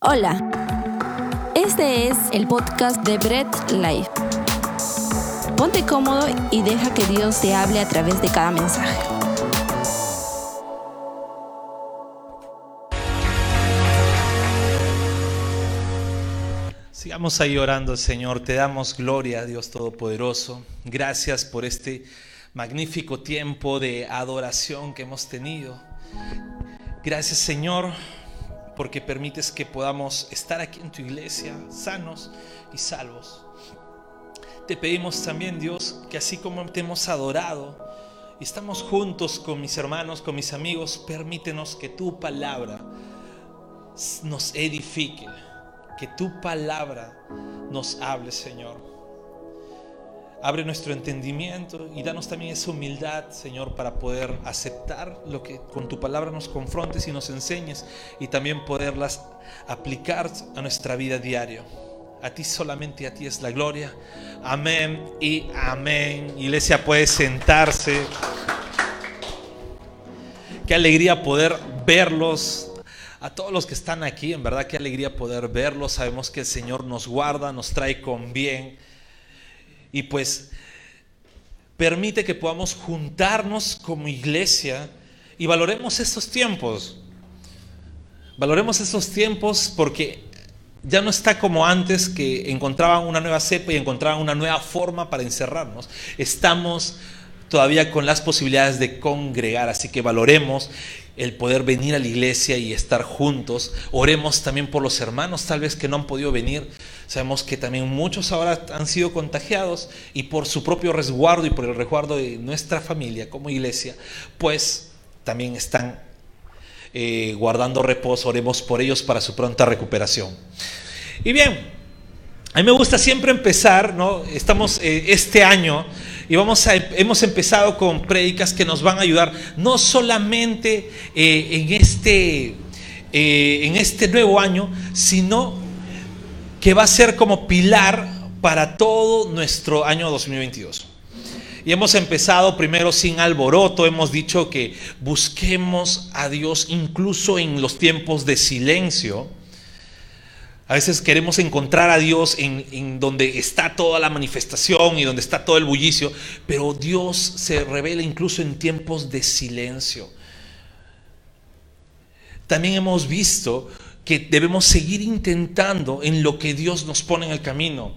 Hola, este es el podcast de Bread Life. Ponte cómodo y deja que Dios te hable a través de cada mensaje. Sigamos ahí orando, Señor. Te damos gloria, Dios Todopoderoso. Gracias por este magnífico tiempo de adoración que hemos tenido. Gracias, Señor, porque permites que podamos estar aquí en tu iglesia sanos y salvos. Te pedimos también, Dios, que así como te hemos adorado y estamos juntos con mis hermanos, con mis amigos, permítenos que tu palabra nos edifique, que tu palabra nos hable, Señor. Abre nuestro entendimiento y danos también esa humildad, Señor, para poder aceptar lo que con tu palabra nos confrontes y nos enseñes y también poderlas aplicar a nuestra vida diaria. A ti solamente a ti es la gloria. Amén y amén. Iglesia puede sentarse. Qué alegría poder verlos. A todos los que están aquí, en verdad qué alegría poder verlos. Sabemos que el Señor nos guarda, nos trae con bien y pues permite que podamos juntarnos como iglesia y valoremos estos tiempos. Valoremos estos tiempos porque ya no está como antes que encontraban una nueva cepa y encontraban una nueva forma para encerrarnos. Estamos todavía con las posibilidades de congregar, así que valoremos el poder venir a la iglesia y estar juntos. Oremos también por los hermanos, tal vez que no han podido venir. Sabemos que también muchos ahora han sido contagiados y por su propio resguardo y por el resguardo de nuestra familia como iglesia, pues también están eh, guardando reposo. Oremos por ellos para su pronta recuperación. Y bien, a mí me gusta siempre empezar, ¿no? Estamos eh, este año y vamos a, hemos empezado con prédicas que nos van a ayudar no solamente eh, en, este, eh, en este nuevo año, sino que va a ser como pilar para todo nuestro año 2022. Y hemos empezado primero sin alboroto, hemos dicho que busquemos a Dios incluso en los tiempos de silencio. A veces queremos encontrar a Dios en, donde está toda la manifestación y donde está todo el bullicio, pero Dios se revela incluso en tiempos de silencio. También hemos visto que debemos seguir intentando en lo que Dios nos pone en el camino.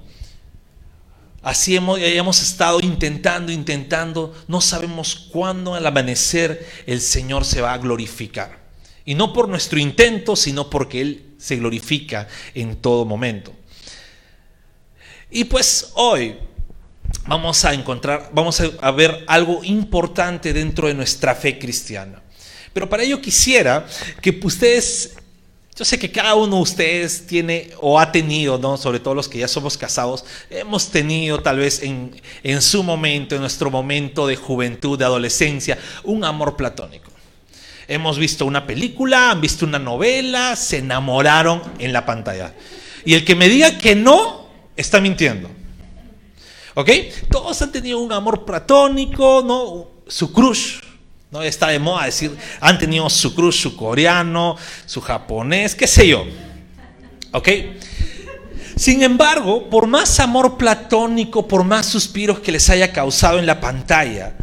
Así hemos, hemos estado intentando, intentando, no sabemos cuándo al amanecer el Señor se va a glorificar. Y no por nuestro intento, sino porque Él se glorifica en todo momento. Y pues hoy vamos a encontrar, vamos a ver algo importante dentro de nuestra fe cristiana. Pero para ello quisiera que ustedes, yo sé que cada uno de ustedes tiene o ha tenido, ¿no? sobre todo los que ya somos casados, hemos tenido tal vez en, en su momento, en nuestro momento de juventud, de adolescencia, un amor platónico hemos visto una película, han visto una novela, se enamoraron en la pantalla. Y el que me diga que no, está mintiendo. ¿Ok? Todos han tenido un amor platónico, ¿no? Su crush. ¿No? Está de moda decir, han tenido su crush, su coreano, su japonés, qué sé yo. ¿Ok? Sin embargo, por más amor platónico, por más suspiros que les haya causado en la pantalla,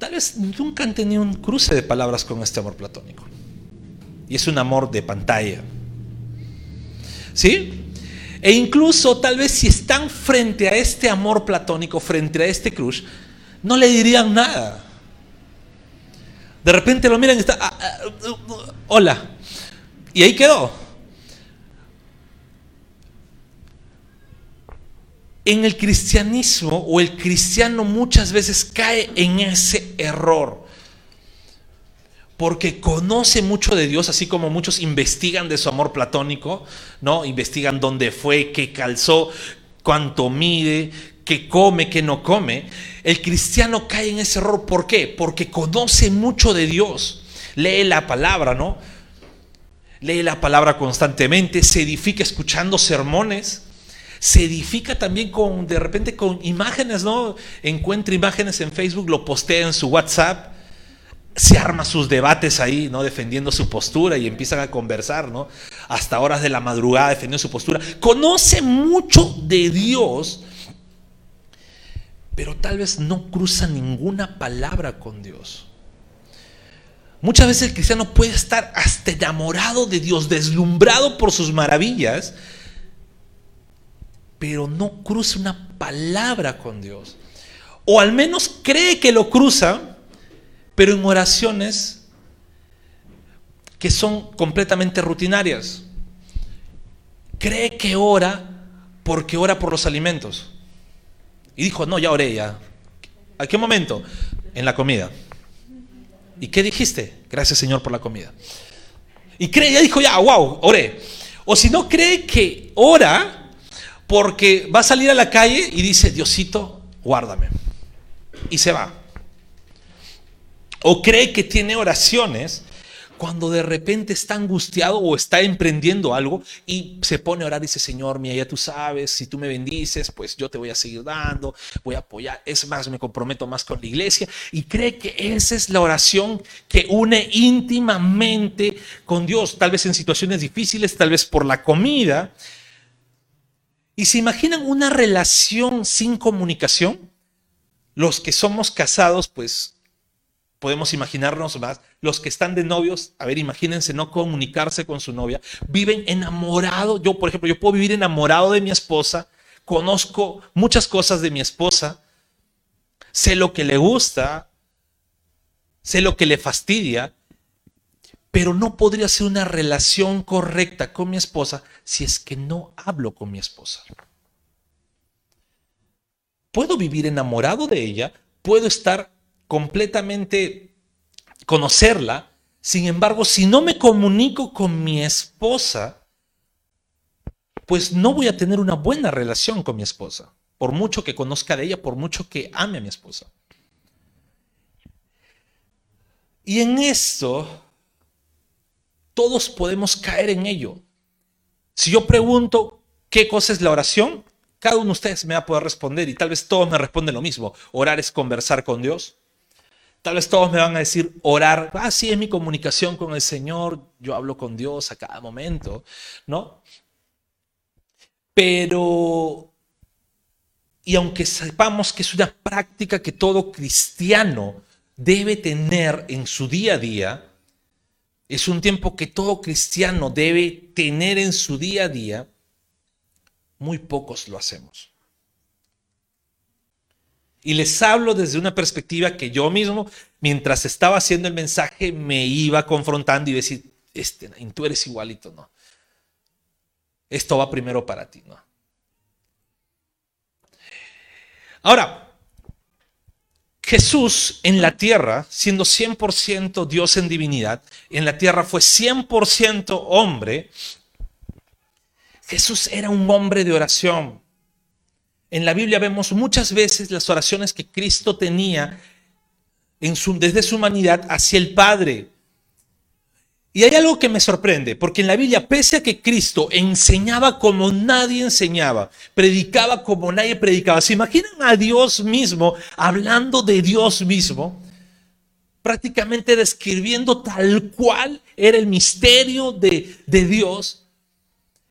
Tal vez nunca han tenido un cruce de palabras con este amor platónico. Y es un amor de pantalla. ¿Sí? E incluso tal vez si están frente a este amor platónico, frente a este crush, no le dirían nada. De repente lo miran y está, ah, ah, hola. Y ahí quedó. en el cristianismo o el cristiano muchas veces cae en ese error. Porque conoce mucho de Dios, así como muchos investigan de su amor platónico, ¿no? Investigan dónde fue, qué calzó, cuánto mide, qué come, qué no come. El cristiano cae en ese error. ¿Por qué? Porque conoce mucho de Dios. Lee la palabra, ¿no? Lee la palabra constantemente, se edifica escuchando sermones se edifica también con, de repente, con imágenes, ¿no? Encuentra imágenes en Facebook, lo postea en su WhatsApp. se arma sus debates ahí, ¿no? Defendiendo su postura y empiezan a conversar, ¿no? Hasta horas de la madrugada defendiendo su postura. Conoce mucho de Dios, pero tal vez no cruza ninguna palabra con Dios. Muchas veces el cristiano puede estar hasta enamorado de Dios, deslumbrado por sus maravillas, pero no cruza una palabra con Dios. O al menos cree que lo cruza, pero en oraciones que son completamente rutinarias. Cree que ora porque ora por los alimentos. Y dijo, no, ya oré ya. ¿A qué momento? En la comida. ¿Y qué dijiste? Gracias Señor por la comida. Y cree, ya dijo, ya, wow, oré. O si no cree que ora porque va a salir a la calle y dice, Diosito, guárdame. Y se va. O cree que tiene oraciones cuando de repente está angustiado o está emprendiendo algo y se pone a orar y dice, Señor, mía, ya tú sabes, si tú me bendices, pues yo te voy a seguir dando, voy a apoyar, es más, me comprometo más con la iglesia y cree que esa es la oración que une íntimamente con Dios, tal vez en situaciones difíciles, tal vez por la comida. Y se imaginan una relación sin comunicación. Los que somos casados, pues podemos imaginarnos más, los que están de novios, a ver, imagínense no comunicarse con su novia, viven enamorados, yo por ejemplo, yo puedo vivir enamorado de mi esposa, conozco muchas cosas de mi esposa, sé lo que le gusta, sé lo que le fastidia, pero no podría ser una relación correcta con mi esposa si es que no hablo con mi esposa. Puedo vivir enamorado de ella, puedo estar completamente conocerla. Sin embargo, si no me comunico con mi esposa, pues no voy a tener una buena relación con mi esposa. Por mucho que conozca de ella, por mucho que ame a mi esposa. Y en esto, todos podemos caer en ello. Si yo pregunto qué cosa es la oración, cada uno de ustedes me va a poder responder y tal vez todos me responden lo mismo. Orar es conversar con Dios. Tal vez todos me van a decir orar, ah, sí, es mi comunicación con el Señor, yo hablo con Dios a cada momento, ¿no? Pero, y aunque sepamos que es una práctica que todo cristiano debe tener en su día a día, es un tiempo que todo cristiano debe tener en su día a día, muy pocos lo hacemos. Y les hablo desde una perspectiva que yo mismo, mientras estaba haciendo el mensaje, me iba confrontando y decir, este, tú eres igualito, ¿no? Esto va primero para ti, ¿no? Ahora, Jesús en la tierra, siendo 100% Dios en divinidad, en la tierra fue 100% hombre, Jesús era un hombre de oración. En la Biblia vemos muchas veces las oraciones que Cristo tenía desde su humanidad hacia el Padre. Y hay algo que me sorprende, porque en la Biblia, pese a que Cristo enseñaba como nadie enseñaba, predicaba como nadie predicaba, ¿se imaginan a Dios mismo hablando de Dios mismo? Prácticamente describiendo tal cual era el misterio de Dios,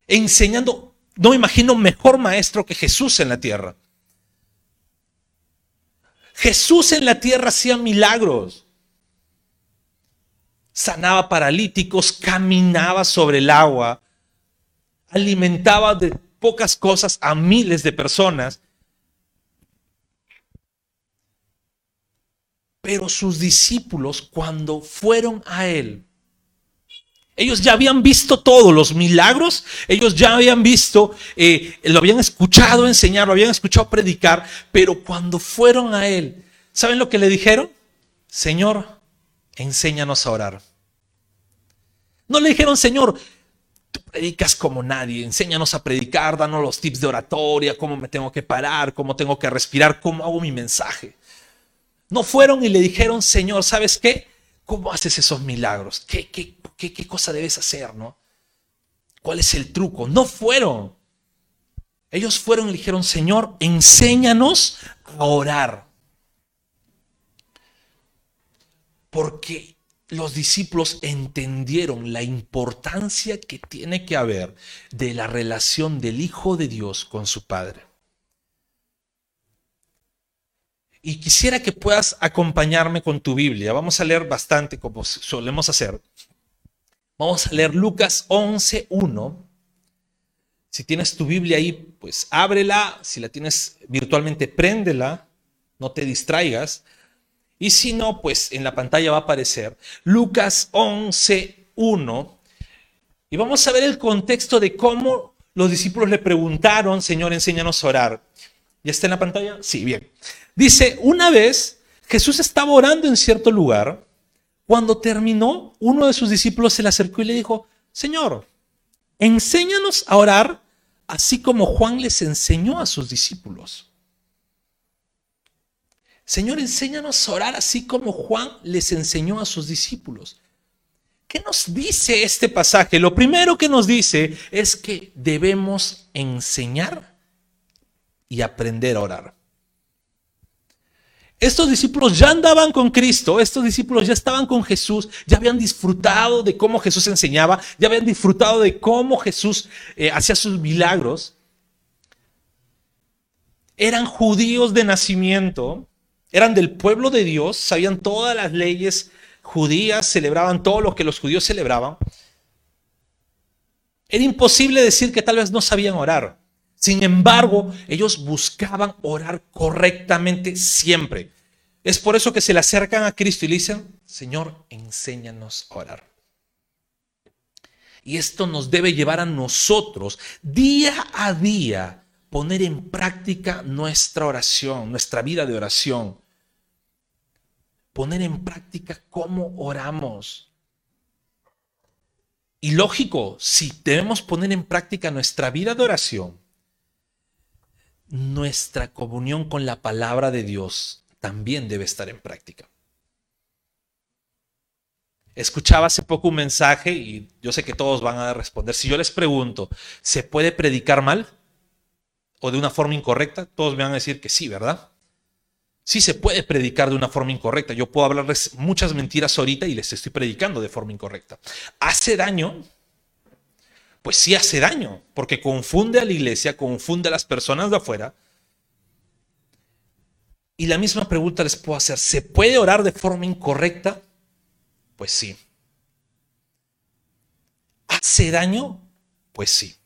enseñando no me imagino mejor maestro que Jesús en la tierra. Jesús en la tierra hacía milagros. Sanaba paralíticos, caminaba sobre el agua, alimentaba de pocas cosas a miles de personas. Pero sus discípulos, cuando fueron a él, ellos ya habían visto todos los milagros, ellos ya habían visto, eh, lo habían escuchado enseñar, lo habían escuchado predicar, pero cuando fueron a Él, ¿saben lo que le dijeron? Señor, enséñanos a orar. No le dijeron, Señor, tú predicas como nadie, enséñanos a predicar, danos los tips de oratoria, cómo me tengo que parar, cómo tengo que respirar, cómo hago mi mensaje. No fueron y le dijeron, Señor, ¿sabes qué? ¿Cómo haces esos milagros? ¿Qué, qué, qué, cosa debes hacer, no? ¿Cuál es el truco? No fueron. Ellos fueron y dijeron, Señor, enséñanos a orar. Porque los discípulos entendieron la importancia que tiene que haber de la relación del Hijo de Dios con su Padre. Y quisiera que puedas acompañarme con tu Biblia. Vamos a leer bastante como solemos hacer. Vamos a leer Lucas 11.1. Si tienes tu Biblia ahí, pues ábrela. Si la tienes virtualmente, préndela. No te distraigas. Y si no, pues en la pantalla va a aparecer Lucas 11.1. Y vamos a ver el contexto de cómo los discípulos le preguntaron, Señor, enséñanos a orar. ¿Ya está en la pantalla? Sí, bien. Dice, una vez Jesús estaba orando en cierto lugar cuando terminó, uno de sus discípulos se le acercó y le dijo, Señor, enséñanos a orar así como Juan les enseñó a sus discípulos. Señor, enséñanos a orar así como Juan les enseñó a sus discípulos. ¿Qué nos dice este pasaje? Lo primero que nos dice es que debemos enseñar y aprender a orar. Estos discípulos ya andaban con Cristo, estos discípulos ya estaban con Jesús, ya habían disfrutado de cómo Jesús enseñaba, ya habían disfrutado de cómo Jesús eh, hacía sus milagros. Eran judíos de nacimiento, eran del pueblo de Dios, sabían todas las leyes judías, celebraban todo lo que los judíos celebraban. Era imposible decir que tal vez no sabían orar. Sin embargo, ellos buscaban orar correctamente siempre. Es por eso que se le acercan a Cristo y le dicen, Señor, enséñanos a orar. Y esto nos debe llevar a nosotros día a día poner en práctica nuestra oración, nuestra vida de oración. Poner en práctica cómo oramos. Y lógico, si debemos poner en práctica nuestra vida de oración, nuestra comunión con la palabra de Dios también debe estar en práctica. Escuchaba hace poco un mensaje y yo sé que todos van a responder. Si yo les pregunto, ¿se puede predicar mal o de una forma incorrecta? Todos me van a decir que sí, ¿verdad? Sí se puede predicar de una forma incorrecta. Yo puedo hablarles muchas mentiras ahorita y les estoy predicando de forma incorrecta. ¿Hace daño? Pues sí hace daño, porque confunde a la iglesia, confunde a las personas de afuera. Y la misma pregunta les puedo hacer, ¿se puede orar de forma incorrecta? Pues sí. ¿Hace daño? Pues sí.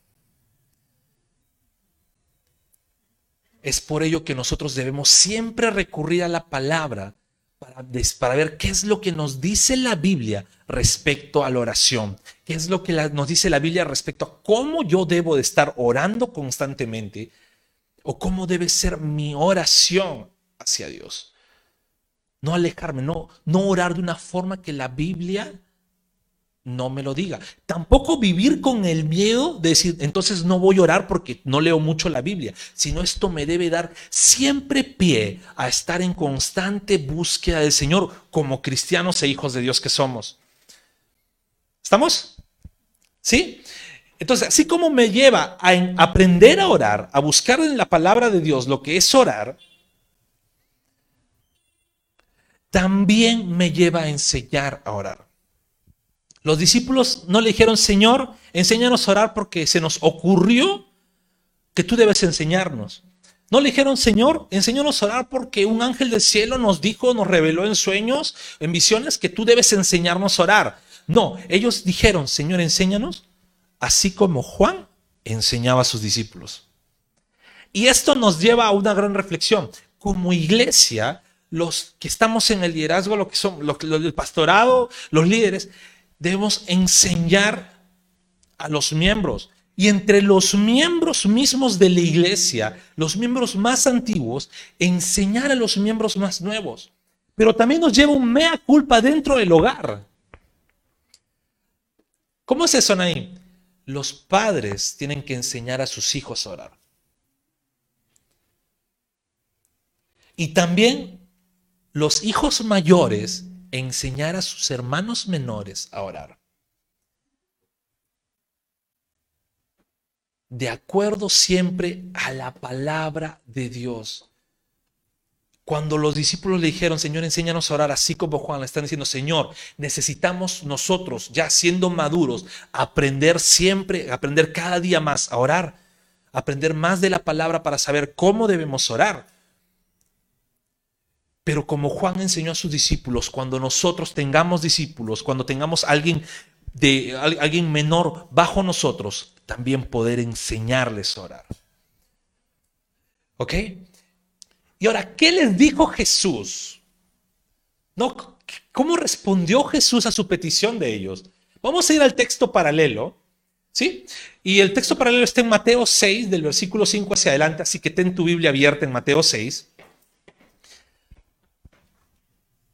Es por ello que nosotros debemos siempre recurrir a la palabra para, ver qué es lo que nos dice la Biblia respecto a la oración, qué es lo que nos dice la Biblia respecto a cómo yo debo de estar orando constantemente o cómo debe ser mi oración hacia Dios. No alejarme, no, no orar de una forma que la Biblia no me lo diga. Tampoco vivir con el miedo de decir, entonces no voy a orar porque no leo mucho la Biblia, sino esto me debe dar siempre pie a estar en constante búsqueda del Señor como cristianos e hijos de Dios que somos. ¿Estamos? ¿Sí? Entonces, así como me lleva a aprender a orar, a buscar en la palabra de Dios lo que es orar, también me lleva a enseñar a orar. Los discípulos no le dijeron, Señor, enséñanos a orar porque se nos ocurrió que tú debes enseñarnos. No le dijeron, Señor, enséñanos a orar porque un ángel del cielo nos dijo, nos reveló en sueños, en visiones, que tú debes enseñarnos a orar. No, ellos dijeron, Señor, enséñanos, así como Juan enseñaba a sus discípulos. Y esto nos lleva a una gran reflexión. Como iglesia, los que estamos en el liderazgo, lo que son, lo, el pastorado, los líderes, debemos enseñar a los miembros. Y entre los miembros mismos de la iglesia, los miembros más antiguos, enseñar a los miembros más nuevos. Pero también nos lleva un mea culpa dentro del hogar. ¿Cómo es eso, ahí? Los padres tienen que enseñar a sus hijos a orar. Y también los hijos mayores enseñar a sus hermanos menores a orar. De acuerdo siempre a la palabra de Dios. Cuando los discípulos le dijeron, Señor, enséñanos a orar, así como Juan le están diciendo, Señor, necesitamos nosotros, ya siendo maduros, aprender siempre, aprender cada día más a orar, aprender más de la palabra para saber cómo debemos orar. Pero como Juan enseñó a sus discípulos, cuando nosotros tengamos discípulos, cuando tengamos alguien de alguien menor bajo nosotros, también poder enseñarles a orar. ¿Ok? Y ahora, ¿qué les dijo Jesús? ¿No? ¿Cómo respondió Jesús a su petición de ellos? Vamos a ir al texto paralelo, ¿sí? Y el texto paralelo está en Mateo 6, del versículo 5 hacia adelante, así que ten tu Biblia abierta en Mateo 6.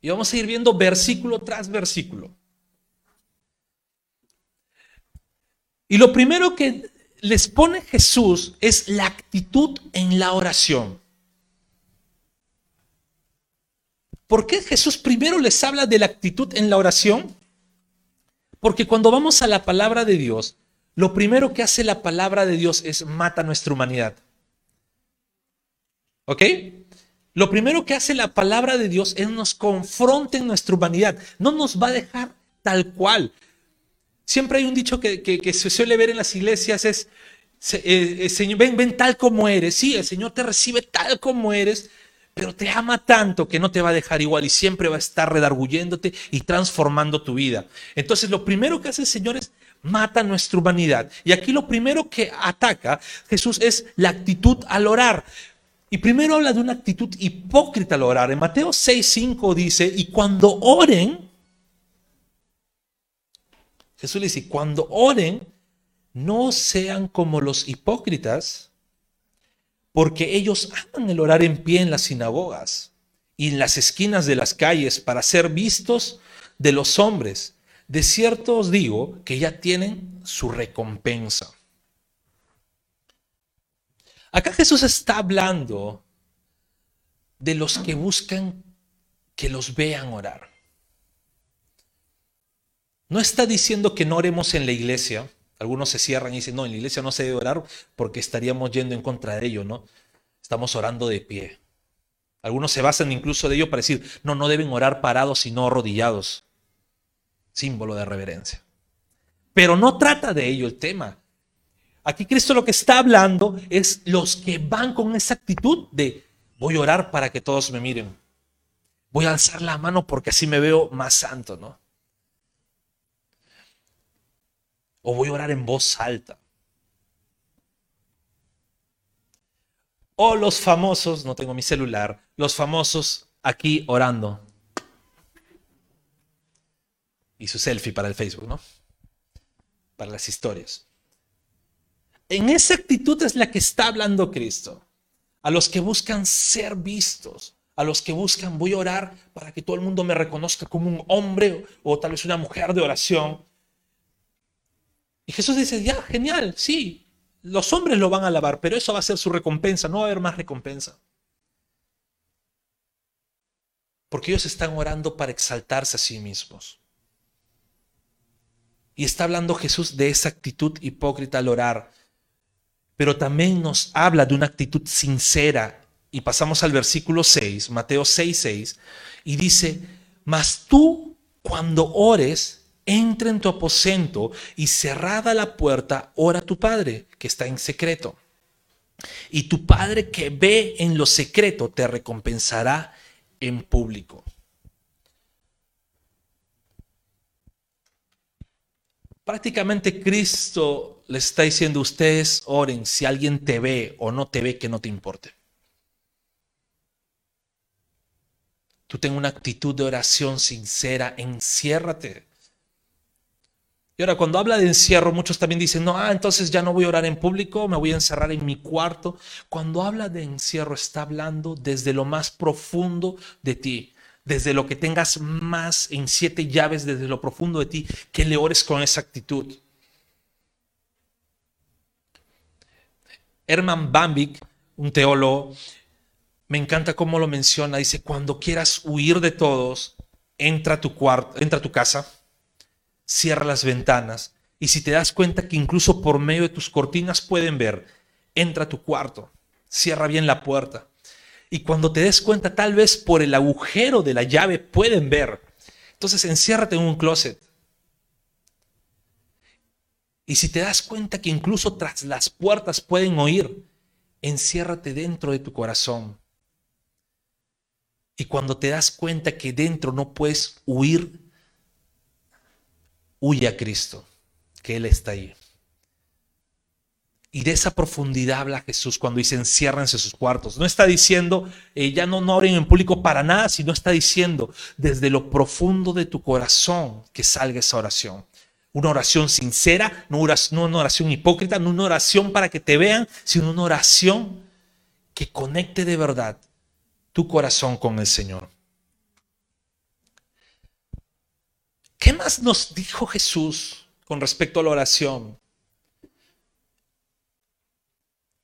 Y vamos a ir viendo versículo tras versículo. Y lo primero que les pone Jesús es la actitud en la oración. ¿Por qué Jesús primero les habla de la actitud en la oración? Porque cuando vamos a la palabra de Dios, lo primero que hace la palabra de Dios es mata nuestra humanidad. ¿Ok? Lo primero que hace la palabra de Dios es nos confronta en nuestra humanidad. No nos va a dejar tal cual. Siempre hay un dicho que, se suele ver en las iglesias, es, eh, eh, Señor, ven, ven tal como eres. Sí, el Señor te recibe tal como eres, pero te ama tanto que no te va a dejar igual y siempre va a estar redarguyéndote y transformando tu vida. Entonces lo primero que hace el Señor es mata nuestra humanidad. Y aquí lo primero que ataca Jesús es la actitud al orar. Y primero habla de una actitud hipócrita al orar. En Mateo 6:5 dice, y cuando oren, Jesús le dice, cuando oren, no sean como los hipócritas porque ellos aman el orar en pie en las sinagogas y en las esquinas de las calles para ser vistos de los hombres. De cierto os digo que ya tienen su recompensa. Acá Jesús está hablando de los que buscan que los vean orar. No está diciendo que no oremos en la iglesia, algunos se cierran y dicen, no, en la iglesia no se debe orar porque estaríamos yendo en contra de ello, ¿no? Estamos orando de pie. Algunos se basan incluso de ello para decir, no, no deben orar parados sino arrodillados. Símbolo de reverencia. Pero no trata de ello el tema. Aquí Cristo lo que está hablando es los que van con esa actitud de voy a orar para que todos me miren. Voy a alzar la mano porque así me veo más santo, ¿no? O voy a orar en voz alta. O los famosos, no tengo mi celular, los famosos aquí orando. Y su selfie para el Facebook, ¿no? Para las historias. En esa actitud es la que está hablando Cristo. A los que buscan ser vistos, a los que buscan, voy a orar para que todo el mundo me reconozca como un hombre o tal vez una mujer de oración. Y Jesús dice, ya, genial, sí, los hombres lo van a alabar, pero eso va a ser su recompensa, no va a haber más recompensa. Porque ellos están orando para exaltarse a sí mismos. Y está hablando Jesús de esa actitud hipócrita al orar. Pero también nos habla de una actitud sincera. Y pasamos al versículo 6, Mateo 6, 6, y dice, mas tú cuando ores, entra en tu aposento y cerrada la puerta, ora a tu Padre que está en secreto. Y tu Padre que ve en lo secreto te recompensará en público. Prácticamente Cristo le está diciendo, ustedes oren si alguien te ve o no te ve, que no te importe. Tú ten una actitud de oración sincera, enciérrate. Y ahora, cuando habla de encierro, muchos también dicen, no, ah, entonces ya no voy a orar en público, me voy a encerrar en mi cuarto. Cuando habla de encierro, está hablando desde lo más profundo de ti, desde lo que tengas más en siete llaves, desde lo profundo de ti, que le ores con esa actitud. Herman Bambik, un teólogo, me encanta cómo lo menciona. Dice, cuando quieras huir de todos, entra a tu cuarto, entra a tu casa cierra las ventanas y si te das cuenta que incluso por medio de tus cortinas pueden ver, entra a tu cuarto, cierra bien la puerta Y cuando te des cuenta, tal vez por el agujero de la llave pueden ver. Entonces enciérrate en un closet. Y si te das cuenta que incluso tras las puertas pueden oír, enciérrate dentro de tu corazón. Y cuando te das cuenta que dentro no puedes huir, huye a Cristo, que Él está ahí. Y de esa profundidad habla Jesús cuando dice enciérrense sus cuartos. No está diciendo eh, ya no, no oren en público para nada, sino está diciendo desde lo profundo de tu corazón que salga esa oración. Una oración sincera, no una oración hipócrita, no una oración para que te vean, sino una oración que conecte de verdad tu corazón con el Señor. ¿Qué más nos dijo Jesús con respecto a la oración?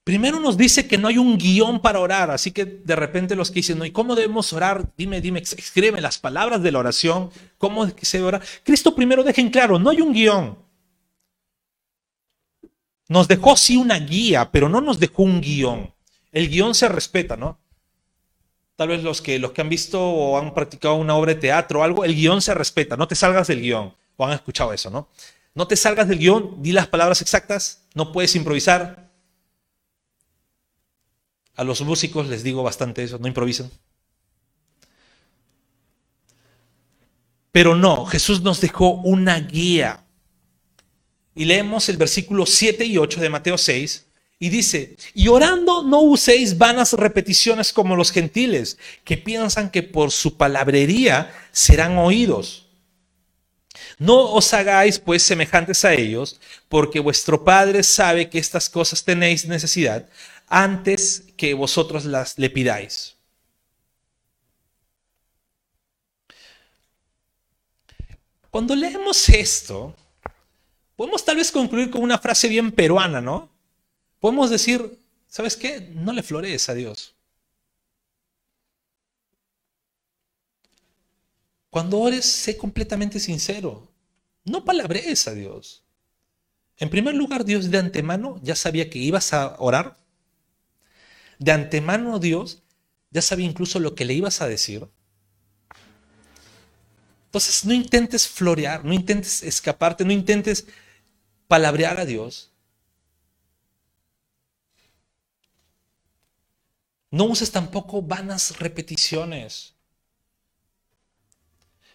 Primero nos dice que no hay un guion para orar, así que de repente los que dicen, ¿y cómo debemos orar? Dime, dime, escríbeme las palabras de la oración, ¿cómo se ora? Cristo primero deja en claro, no hay un guion. Nos dejó sí una guía, pero no nos dejó un guion. El guion se respeta, ¿no? Tal vez los que, los que han visto o han practicado una obra de teatro o algo, el guion se respeta, no te salgas del guion, o han escuchado eso, ¿no? No te salgas del guion, di las palabras exactas, no puedes improvisar, a los músicos les digo bastante eso, no improvisen. Pero no, Jesús nos dejó una guía. Y leemos el versículo 7 y 8 de Mateo 6 y dice, y orando no uséis vanas repeticiones como los gentiles, que piensan que por su palabrería serán oídos. No os hagáis pues semejantes a ellos, porque vuestro Padre sabe que estas cosas tenéis necesidad antes que vosotros las le pidáis. Cuando leemos esto, podemos tal vez concluir con una frase bien peruana, ¿no? Podemos decir, ¿sabes qué? No le florees a Dios. Cuando ores, sé completamente sincero. No palabrees a Dios. En primer lugar, Dios de antemano ya sabía que ibas a orar de antemano Dios ya sabía incluso lo que le ibas a decir. Entonces no intentes florear, no intentes escaparte, no intentes palabrear a Dios. No uses tampoco vanas repeticiones.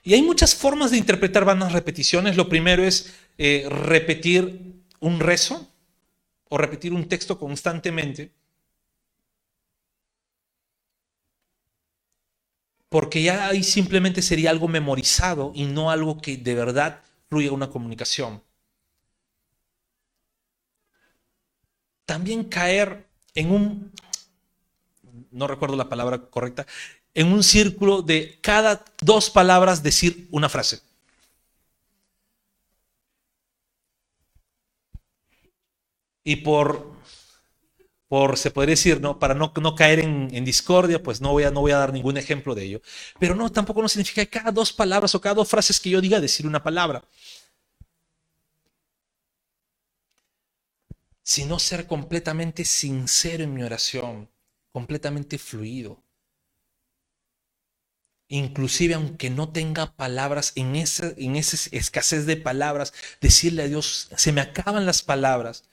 Y hay muchas formas de interpretar vanas repeticiones. Lo primero es eh, repetir un rezo o repetir un texto constantemente. Porque ya ahí simplemente sería algo memorizado y no algo que de verdad fluya una comunicación. También caer en un, no recuerdo la palabra correcta, en un círculo de cada dos palabras decir una frase. Y por por, se podría decir, ¿no? Para no, no caer en, discordia, pues no voy, a, no voy a dar ningún ejemplo de ello. Pero no, tampoco no significa que cada dos palabras o cada dos frases que yo diga decir una palabra. Sino ser completamente sincero en mi oración, completamente fluido. Inclusive aunque no tenga palabras, en en esa escasez de palabras, decirle a Dios, se me acaban las palabras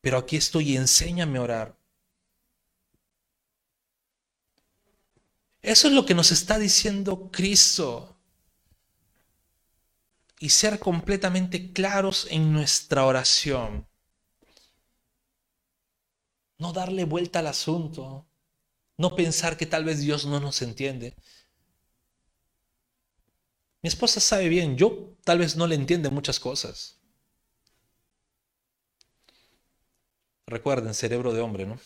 pero aquí estoy enséñame a orar. Eso es lo que nos está diciendo Cristo. Y ser completamente claros en nuestra oración. No darle vuelta al asunto. No pensar que tal vez Dios no nos entiende. Mi esposa sabe bien, yo tal vez no le entiende muchas cosas. Recuerden, cerebro de hombre, ¿no?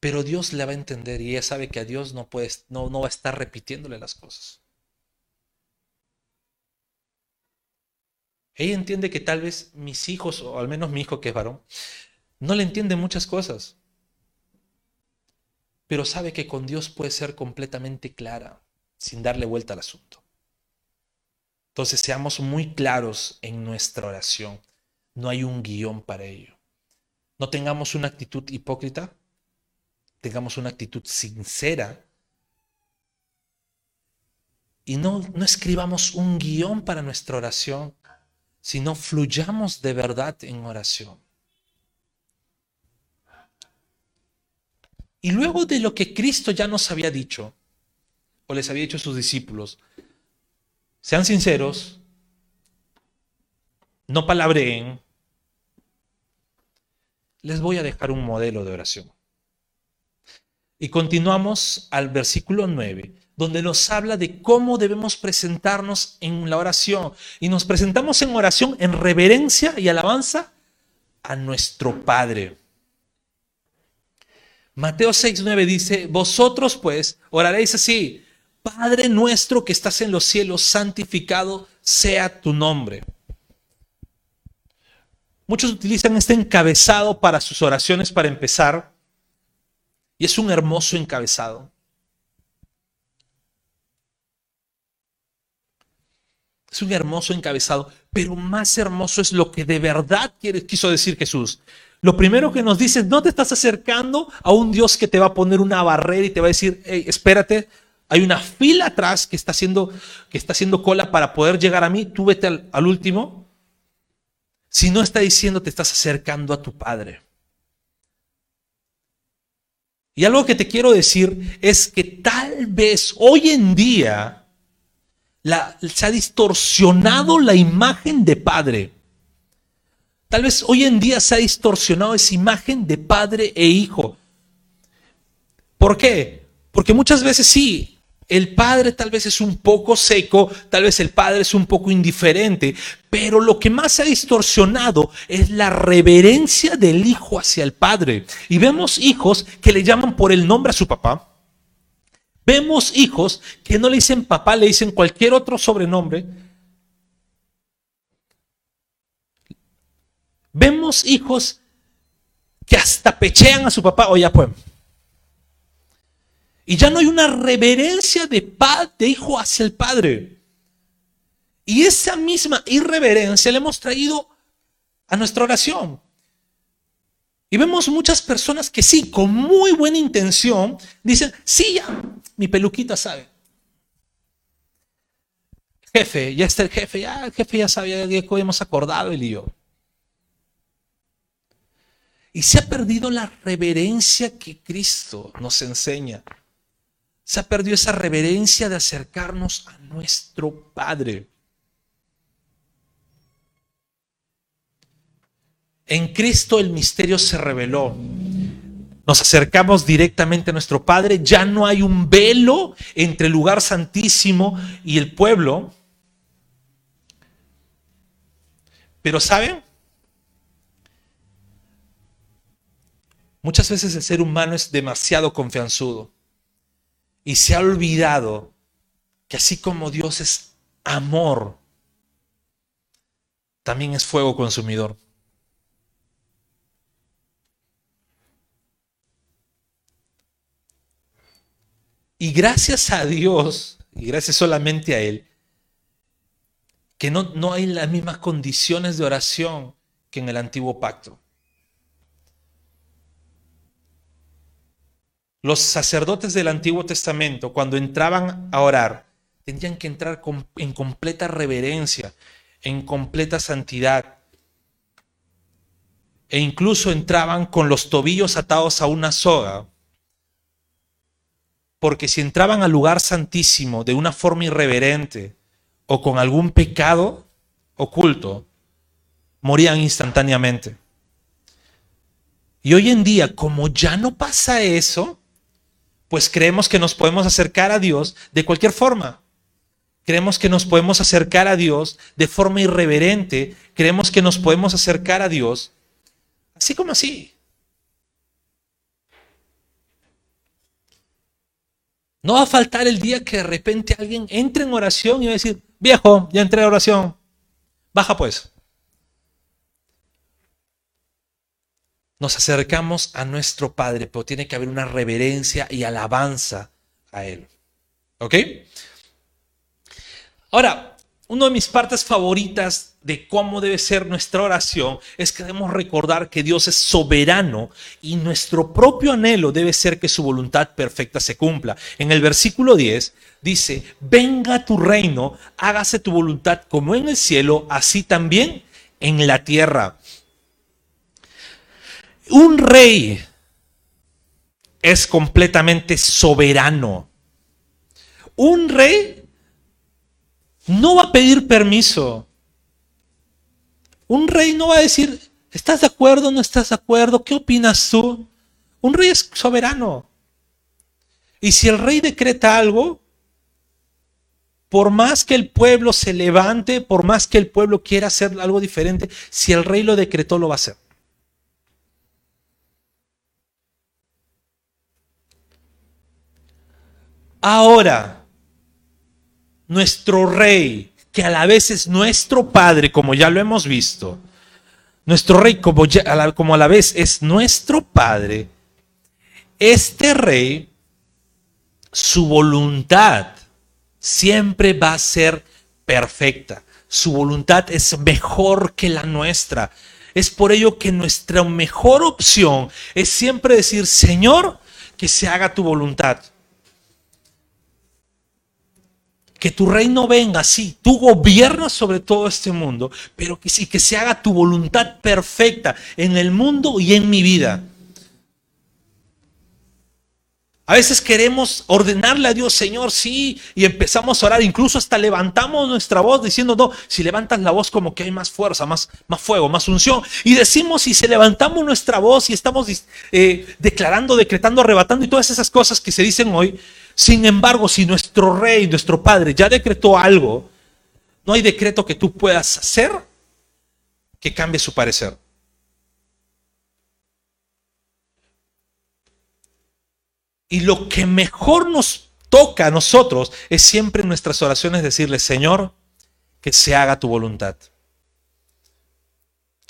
Pero Dios le va a entender y ella sabe que a Dios no, puede, no, no va a estar repitiéndole las cosas. Ella entiende que tal vez mis hijos, o al menos mi hijo que es varón, no le entiende muchas cosas. Pero sabe que con Dios puede ser completamente clara, sin darle vuelta al asunto. Entonces seamos muy claros en nuestra oración. No hay un guion para ello. No tengamos una actitud hipócrita, tengamos una actitud sincera y no, no escribamos un guion para nuestra oración, sino fluyamos de verdad en oración. Y luego de lo que Cristo ya nos había dicho, o les había dicho a sus discípulos, sean sinceros, no palabreen, les voy a dejar un modelo de oración. Y continuamos al versículo 9, donde nos habla de cómo debemos presentarnos en la oración. Y nos presentamos en oración en reverencia y alabanza a nuestro Padre. Mateo 6:9 dice, vosotros pues oraréis así, Padre nuestro que estás en los cielos, santificado sea tu nombre. Muchos utilizan este encabezado para sus oraciones para empezar, y es un hermoso encabezado. Es un hermoso encabezado, pero más hermoso es lo que de verdad quiso decir Jesús. Lo primero que nos dice, no te estás acercando a un Dios que te va a poner una barrera y te va a decir, espérate, hay una fila atrás que está, haciendo, que está haciendo cola para poder llegar a mí, tú vete al, al último. Si no está diciendo, te estás acercando a tu Padre. Y algo que te quiero decir es que tal vez hoy en día la, se ha distorsionado la imagen de Padre. Tal vez hoy en día se ha distorsionado esa imagen de padre e hijo. ¿Por qué? Porque muchas veces sí, el padre tal vez es un poco seco, tal vez el padre es un poco indiferente, pero lo que más se ha distorsionado es la reverencia del hijo hacia el padre. Y vemos hijos que le llaman por el nombre a su papá. Vemos hijos que no le dicen papá, le dicen cualquier otro sobrenombre. Vemos hijos que hasta pechean a su papá, o ya pues. Y ya no hay una reverencia de, padre, de hijo hacia el padre. Y esa misma irreverencia le hemos traído a nuestra oración. Y vemos muchas personas que sí, con muy buena intención, dicen, sí, ya, mi peluquita sabe. Jefe, ya está el jefe, ya el jefe ya sabía, ya hemos acordado él y yo. Y se ha perdido la reverencia que Cristo nos enseña. Se ha perdido esa reverencia de acercarnos a nuestro Padre. En Cristo el misterio se reveló. Nos acercamos directamente a nuestro Padre. Ya no hay un velo entre el lugar santísimo y el pueblo. Pero ¿saben? Muchas veces el ser humano es demasiado confianzudo y se ha olvidado que así como Dios es amor, también es fuego consumidor. Y gracias a Dios, y gracias solamente a Él, que no, no hay las mismas condiciones de oración que en el antiguo pacto. Los sacerdotes del Antiguo Testamento, cuando entraban a orar, tenían que entrar en completa reverencia, en completa santidad. E incluso entraban con los tobillos atados a una soga. Porque si entraban al lugar santísimo de una forma irreverente o con algún pecado oculto, morían instantáneamente. Y hoy en día, como ya no pasa eso, pues creemos que nos podemos acercar a Dios de cualquier forma. Creemos que nos podemos acercar a Dios de forma irreverente. Creemos que nos podemos acercar a Dios así como así. No va a faltar el día que de repente alguien entre en oración y va a decir, viejo, ya entré a oración. Baja pues. Nos acercamos a nuestro Padre, pero tiene que haber una reverencia y alabanza a Él. ¿Ok? Ahora, Una de mis partes favoritas de cómo debe ser nuestra oración es que debemos recordar que Dios es soberano y nuestro propio anhelo debe ser que su voluntad perfecta se cumpla. En el versículo 10 dice, venga tu reino, hágase tu voluntad como en el cielo, así también en la tierra. Un rey es completamente soberano. Un rey no va a pedir permiso. Un rey no va a decir, ¿estás de acuerdo no estás de acuerdo? ¿Qué opinas tú? Un rey es soberano. Y si el rey decreta algo, por más que el pueblo se levante, por más que el pueblo quiera hacer algo diferente, si el rey lo decretó, lo va a hacer. Ahora, nuestro rey, que a la vez es nuestro padre, como ya lo hemos visto, nuestro rey como, a la vez es nuestro padre, este rey, su voluntad siempre va a ser perfecta. Su voluntad es mejor que la nuestra. Es por ello que nuestra mejor opción es siempre decir, Señor, que se haga tu voluntad que tu reino venga, sí, tú gobiernas sobre todo este mundo, pero que sí, que se haga tu voluntad perfecta en el mundo y en mi vida. A veces queremos ordenarle a Dios, Señor, sí, y empezamos a orar, incluso hasta levantamos nuestra voz diciendo, no, si levantas la voz como que hay más fuerza, más, más fuego, más unción, y decimos, y si levantamos nuestra voz y estamos eh, declarando, decretando, arrebatando y todas esas cosas que se dicen hoy, sin embargo, si nuestro rey, nuestro padre ya decretó algo, no hay decreto que tú puedas hacer que cambie su parecer. Y lo que mejor nos toca a nosotros es siempre en nuestras oraciones decirle, Señor, que se haga tu voluntad.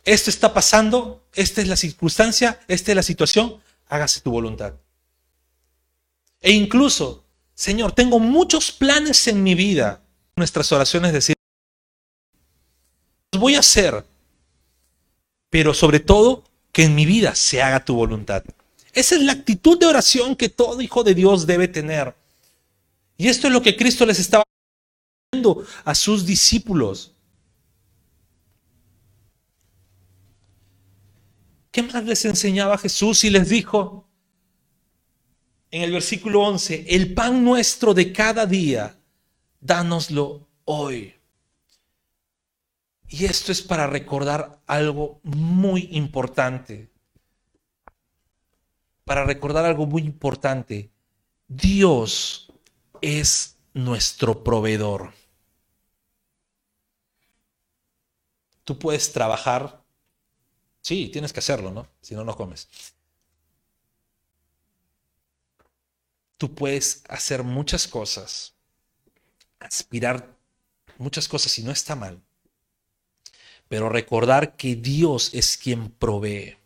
Esto está pasando, esta es la circunstancia, esta es la situación, hágase tu voluntad. E incluso, Señor, tengo muchos planes en mi vida. Nuestras oraciones decir, los voy a hacer, pero sobre todo que en mi vida se haga tu voluntad. Esa es la actitud de oración que todo hijo de Dios debe tener. Y esto es lo que Cristo les estaba diciendo a sus discípulos. ¿Qué más les enseñaba Jesús y les dijo? En el versículo 11, el pan nuestro de cada día, dánoslo hoy. Y esto es para recordar algo muy importante. Para recordar algo muy importante. Dios es nuestro proveedor. Tú puedes trabajar. Sí, tienes que hacerlo, ¿no? Si no, no comes. Tú puedes hacer muchas cosas, aspirar muchas cosas y no está mal, pero recordar que Dios es quien provee.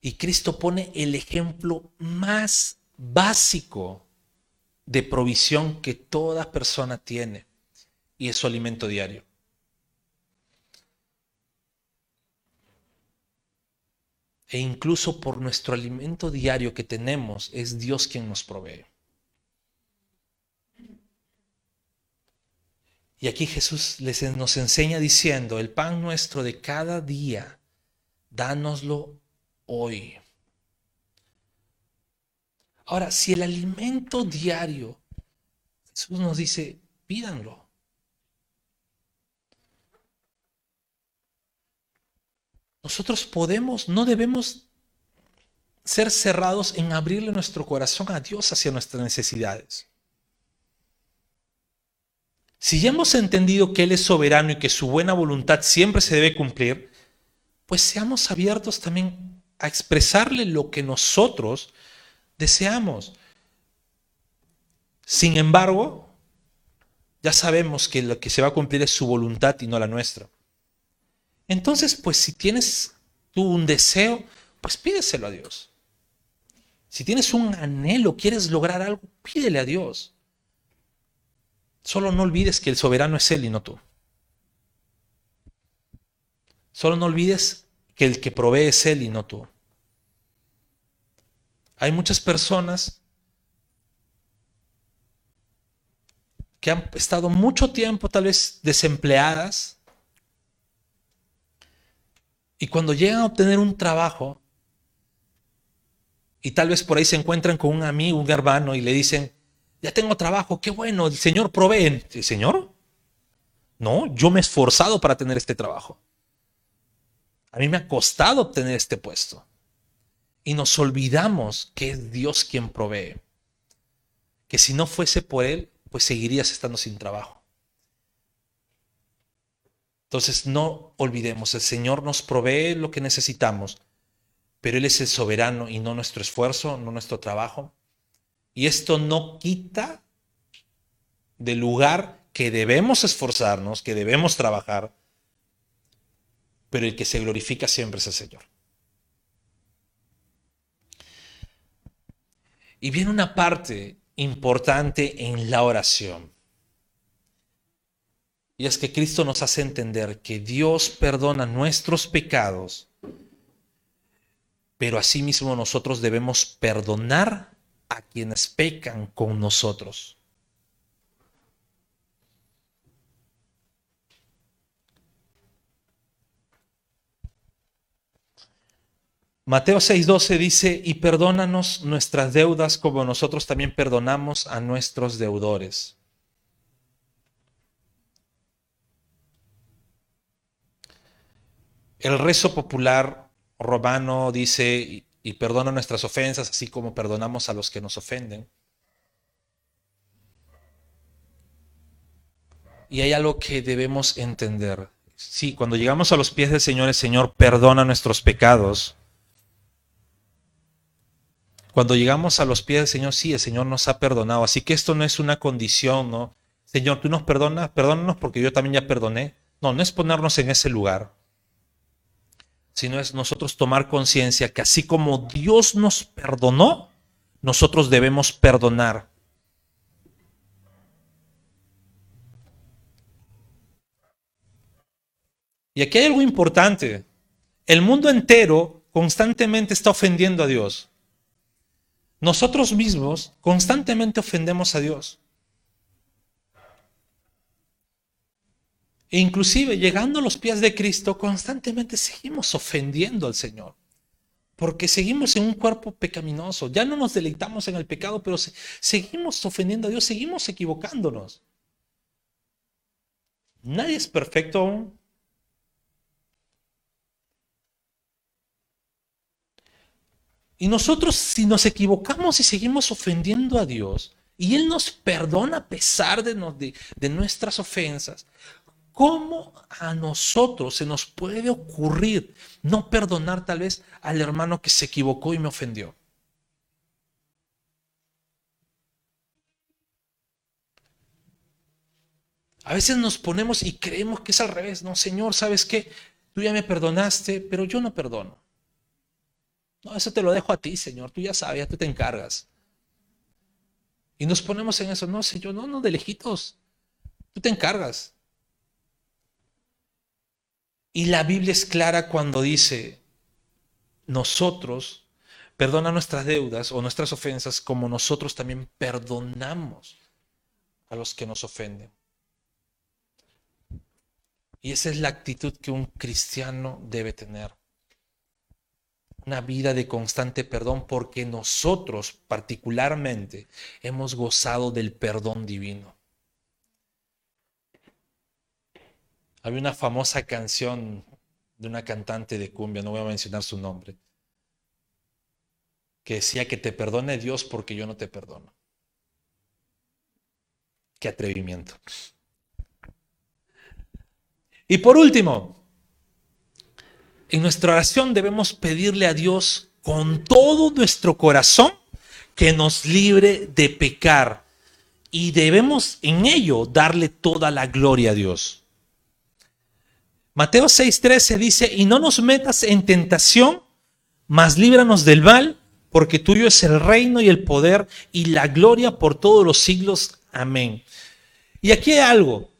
Y Cristo pone el ejemplo más básico de provisión que toda persona tiene y es su alimento diario. E incluso por nuestro alimento diario que tenemos, es Dios quien nos provee. Y aquí Jesús les, nos enseña diciendo, el pan nuestro de cada día, dánoslo hoy. Ahora, si el alimento diario, Jesús nos dice, pídanlo. Nosotros podemos, no debemos ser cerrados en abrirle nuestro corazón a Dios hacia nuestras necesidades. Si ya hemos entendido que Él es soberano y que su buena voluntad siempre se debe cumplir, pues seamos abiertos también a expresarle lo que nosotros deseamos. Sin embargo, ya sabemos que lo que se va a cumplir es su voluntad y no la nuestra. Entonces, pues si tienes tú un deseo, pues pídeselo a Dios. Si tienes un anhelo, quieres lograr algo, pídele a Dios. Solo no olvides que el soberano es Él y no tú. Solo no olvides que el que provee es Él y no tú. Hay muchas personas que han estado mucho tiempo tal vez desempleadas y cuando llegan a obtener un trabajo y tal vez por ahí se encuentran con un amigo, un hermano y le dicen, ya tengo trabajo, qué bueno, el Señor provee. ¿El Señor? No, yo me he esforzado para tener este trabajo. A mí me ha costado obtener este puesto. Y nos olvidamos que es Dios quien provee. Que si no fuese por Él, pues seguirías estando sin trabajo. Entonces no olvidemos, el Señor nos provee lo que necesitamos, pero Él es el soberano y no nuestro esfuerzo, no nuestro trabajo. Y esto no quita del lugar que debemos esforzarnos, que debemos trabajar, pero el que se glorifica siempre es el Señor. Y viene una parte importante en la oración. Y es que Cristo nos hace entender que Dios perdona nuestros pecados, pero asimismo nosotros debemos perdonar a quienes pecan con nosotros. Mateo 6:12 dice, y perdónanos nuestras deudas como nosotros también perdonamos a nuestros deudores. El rezo popular romano dice, y perdona nuestras ofensas, así como perdonamos a los que nos ofenden. Y hay algo que debemos entender. Sí, cuando llegamos a los pies del Señor, el Señor perdona nuestros pecados. Cuando llegamos a los pies del Señor, sí, el Señor nos ha perdonado. Así que esto no es una condición, ¿no? Señor, tú nos perdonas, perdónanos porque yo también ya perdoné. No, no es ponernos en ese lugar sino es nosotros tomar conciencia que así como Dios nos perdonó, nosotros debemos perdonar. Y aquí hay algo importante. El mundo entero constantemente está ofendiendo a Dios. Nosotros mismos constantemente ofendemos a Dios. E inclusive llegando a los pies de Cristo, constantemente seguimos ofendiendo al Señor. Porque seguimos en un cuerpo pecaminoso. Ya no nos deleitamos en el pecado, pero seguimos ofendiendo a Dios, seguimos equivocándonos. Nadie es perfecto aún. Y nosotros si nos equivocamos y seguimos ofendiendo a Dios, y Él nos perdona a pesar de, nuestras ofensas, ¿Cómo a nosotros se nos puede ocurrir no perdonar tal vez al hermano que se equivocó y me ofendió? A veces nos ponemos y creemos que es al revés. No, Señor, ¿sabes qué? Tú ya me perdonaste, pero yo no perdono. No, eso te lo dejo a ti, Señor. Tú ya sabes, tú te encargas. Y nos ponemos en eso. No, Señor, no, no, de lejitos. Tú te encargas. Y la Biblia es clara cuando dice, nosotros perdona nuestras deudas o nuestras ofensas como nosotros también perdonamos a los que nos ofenden. Y esa es la actitud que un cristiano debe tener. Una vida de constante perdón porque nosotros particularmente hemos gozado del perdón divino. Había una famosa canción de una cantante de cumbia, no voy a mencionar su nombre, que decía que te perdone Dios porque yo no te perdono. Qué atrevimiento. Y por último, en nuestra oración debemos pedirle a Dios con todo nuestro corazón que nos libre de pecar y debemos en ello darle toda la gloria a Dios. Mateo 6:13 dice, y no nos metas en tentación, mas líbranos del mal, porque tuyo es el reino y el poder y la gloria por todos los siglos. Amén. Y aquí hay algo.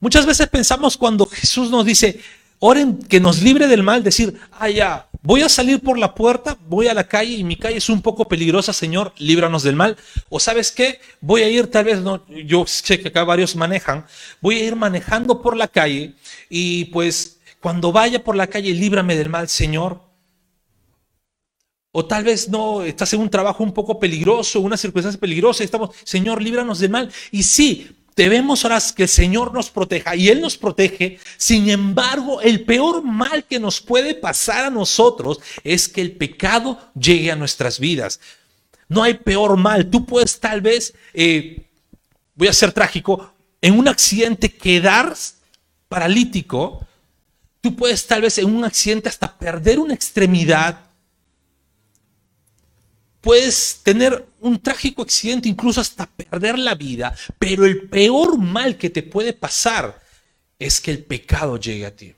Muchas veces pensamos cuando Jesús nos dice, oren que nos libre del mal, decir, ah, ya, voy a salir por la puerta, voy a la calle y mi calle es un poco peligrosa, Señor, líbranos del mal. O sabes qué, voy a ir tal vez, no, yo sé que acá varios manejan, voy a ir manejando por la calle y pues cuando vaya por la calle, líbrame del mal, Señor. O tal vez no, estás en un trabajo un poco peligroso, una circunstancia peligrosa, y estamos, Señor, líbranos del mal. Y sí, debemos orar que el Señor nos proteja y Él nos protege. Sin embargo, el peor mal que nos puede pasar a nosotros es que el pecado llegue a nuestras vidas. No hay peor mal. Tú puedes tal vez, eh, voy a ser trágico, en un accidente quedar paralítico. Tú puedes tal vez en un accidente hasta perder una extremidad puedes tener un trágico accidente, incluso hasta perder la vida, pero el peor mal que te puede pasar es que el pecado llegue a ti.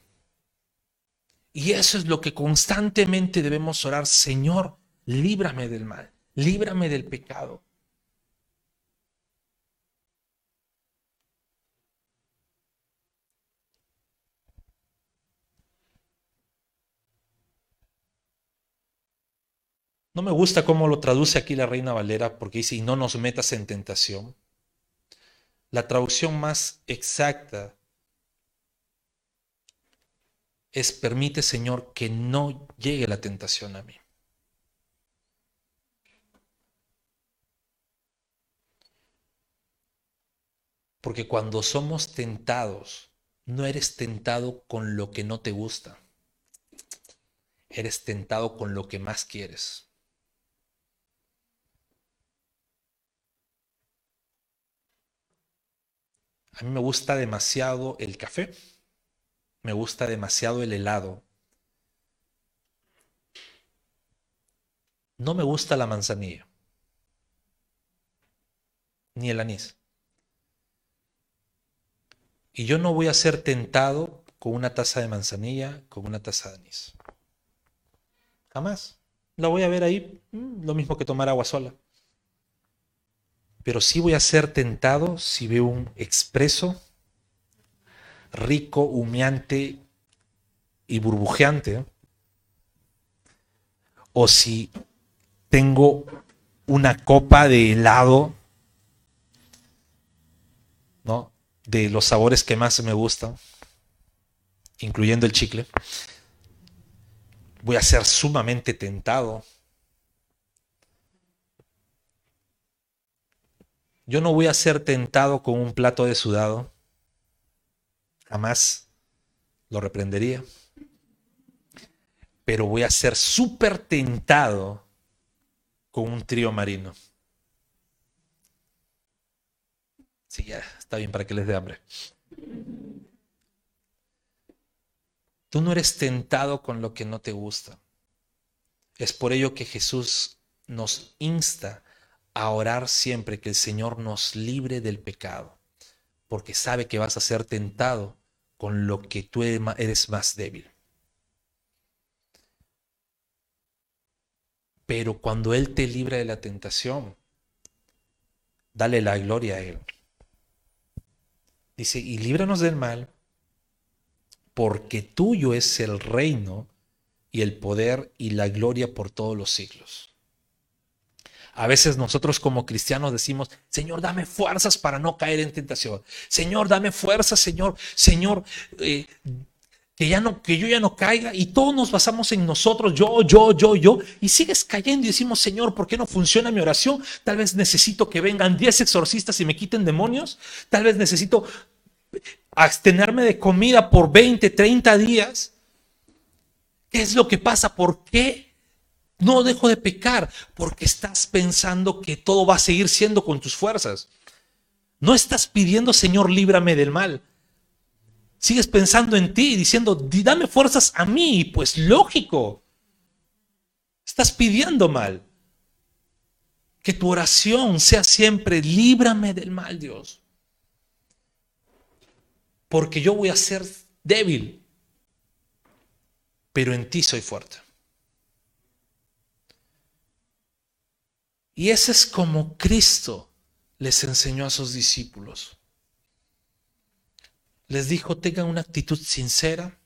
Y eso es lo que constantemente debemos orar, Señor, líbrame del mal, líbrame del pecado. No me gusta cómo lo traduce aquí la Reina Valera porque dice, y no nos metas en tentación. La traducción más exacta es, permite Señor que no llegue la tentación a mí. Porque cuando somos tentados, no eres tentado con lo que no te gusta. Eres tentado con lo que más quieres. A mí me gusta demasiado el café, me gusta demasiado el helado. No me gusta la manzanilla, ni el anís. Y yo no voy a ser tentado con una taza de manzanilla, con una taza de anís. Jamás. La voy a ver ahí, mm, lo mismo que tomar agua sola pero sí voy a ser tentado si veo un expreso, rico, humeante y burbujeante, o si tengo una copa de helado, ¿no? De los sabores que más me gustan, incluyendo el chicle, voy a ser sumamente tentado Yo no voy a ser tentado con un plato de sudado. Jamás lo reprendería. Pero voy a ser súper tentado con un trío marino. Sí, ya está bien para que les dé hambre. Tú no eres tentado con lo que no te gusta. Es por ello que Jesús nos insta a orar siempre que el Señor nos libre del pecado, porque sabe que vas a ser tentado con lo que tú eres más débil. Pero cuando Él te libra de la tentación, dale la gloria a Él. Dice, y líbranos del mal, porque tuyo es el reino y el poder y la gloria por todos los siglos. A veces nosotros como cristianos decimos, Señor, dame fuerzas para no caer en tentación. Señor, dame fuerzas, Señor. Señor, eh, que, ya no, que yo ya no caiga. Y todos nos basamos en nosotros, yo, yo, yo, yo. Y sigues cayendo y decimos, Señor, ¿por qué no funciona mi oración? Tal vez necesito que vengan 10 exorcistas y me quiten demonios. Tal vez necesito abstenerme de comida por 20, 30 días. ¿Qué es lo que pasa? ¿Por qué no dejo de pecar porque estás pensando que todo va a seguir siendo con tus fuerzas. No estás pidiendo, Señor, líbrame del mal. Sigues pensando en ti diciendo, dame fuerzas a mí. Pues lógico. Estás pidiendo mal. Que tu oración sea siempre, líbrame del mal, Dios. Porque yo voy a ser débil, pero en ti soy fuerte. Y ese es como Cristo les enseñó a sus discípulos. Les dijo, tengan una actitud sincera,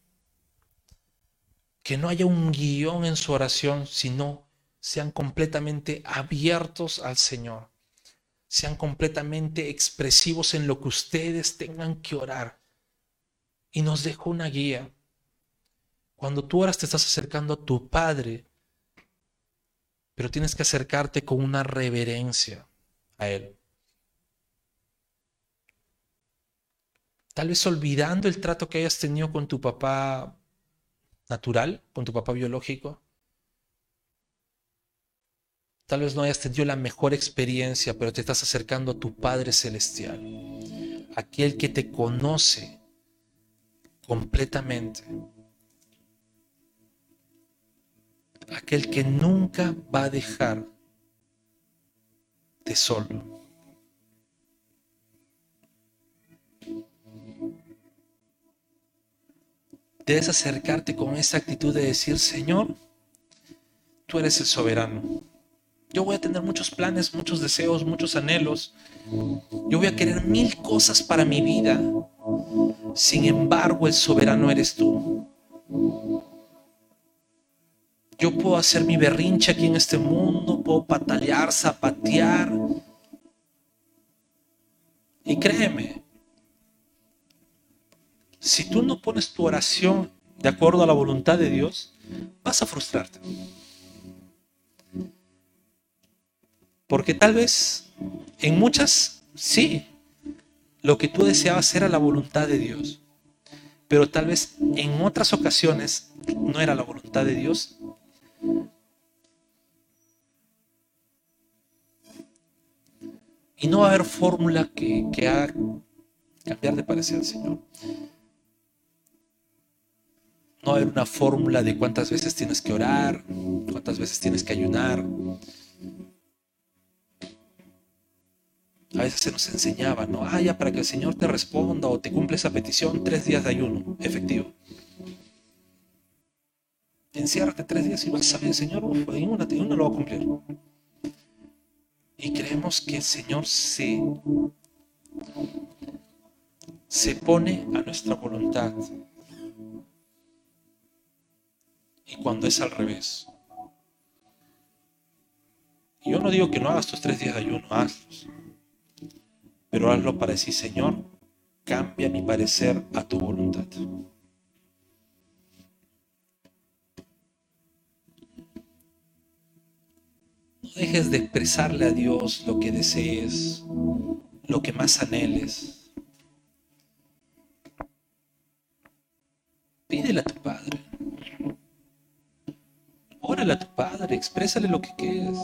que no haya un guion en su oración, sino sean completamente abiertos al Señor, sean completamente expresivos en lo que ustedes tengan que orar. Y nos dejó una guía. Cuando tú oras te estás acercando a tu Padre, pero tienes que acercarte con una reverencia a Él. Tal vez olvidando el trato que hayas tenido con tu papá natural, con tu papá biológico. Tal vez no hayas tenido la mejor experiencia, pero te estás acercando a tu Padre Celestial, aquel que te conoce completamente, aquel que nunca va a dejar de solo. Debes acercarte con esa actitud de decir, Señor, tú eres el soberano. Yo voy a tener muchos planes, muchos deseos, muchos anhelos. Yo voy a querer mil cosas para mi vida. Sin embargo, el soberano eres tú. Yo puedo hacer mi berrinche aquí en este mundo, puedo patalear, zapatear. Y créeme, si tú no pones tu oración de acuerdo a la voluntad de Dios, vas a frustrarte. Porque tal vez en muchas, sí, lo que tú deseabas era la voluntad de Dios. Pero tal vez en otras ocasiones no era la voluntad de Dios. Y no va a haber fórmula que, que haga cambiar de parecer al Señor. No va a haber una fórmula de cuántas veces tienes que orar, cuántas veces tienes que ayunar. A veces se nos enseñaba, ¿no? Ah, ya para que el Señor te responda o te cumple esa petición, tres días de ayuno, efectivo. Enciérrate tres días y vas a ver, Señor, uf, en una, lo va a cumplir. Y creemos que el Señor se, se pone a nuestra voluntad. Y cuando es al revés. Yo no digo que no hagas tus tres días de ayuno, hazlos pero hazlo para decir, Señor, cambia mi parecer a tu voluntad. Dejes de expresarle a Dios lo que desees, lo que más anheles. Pídele a tu Padre. Órale a tu Padre, exprésale lo que quieres.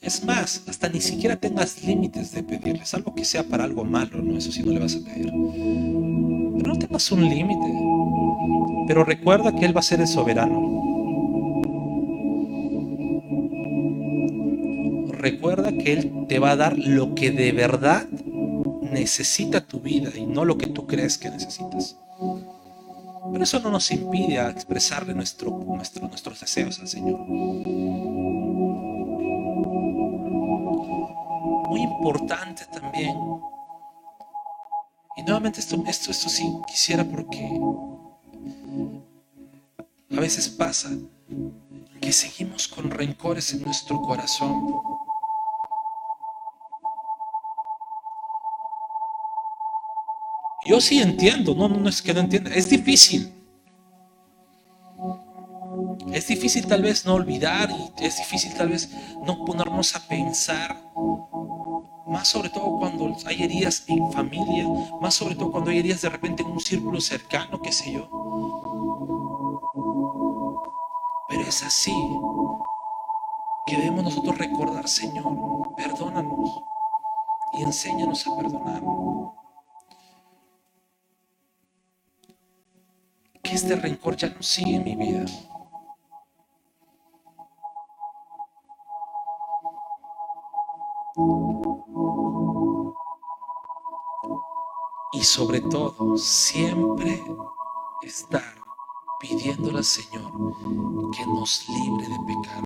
Es más, hasta ni siquiera tengas límites de pedirles, algo que sea para algo malo, ¿no? Eso sí no le vas a pedir. Pero no tengas un límite. Pero recuerda que Él va a ser el soberano. Recuerda que Él te va a dar lo que de verdad necesita tu vida y no lo que tú crees que necesitas. Pero eso no nos impide expresarle nuestro, nuestros deseos al Señor. muy importante también. Y nuevamente esto, esto, esto sí quisiera porque a veces pasa que seguimos con rencores en nuestro corazón. Yo sí entiendo, no, no es que no entienda, es difícil. Es difícil tal vez no olvidar y es difícil tal vez no ponernos a pensar más sobre todo cuando hay heridas en familia, más sobre todo cuando hay heridas de repente en un círculo cercano, qué sé yo. Pero es así que debemos nosotros recordar, Señor, perdónanos y enséñanos a perdonar. Que este rencor ya no sigue en mi vida. y sobre todo siempre estar pidiéndole al Señor que nos libre de pecar.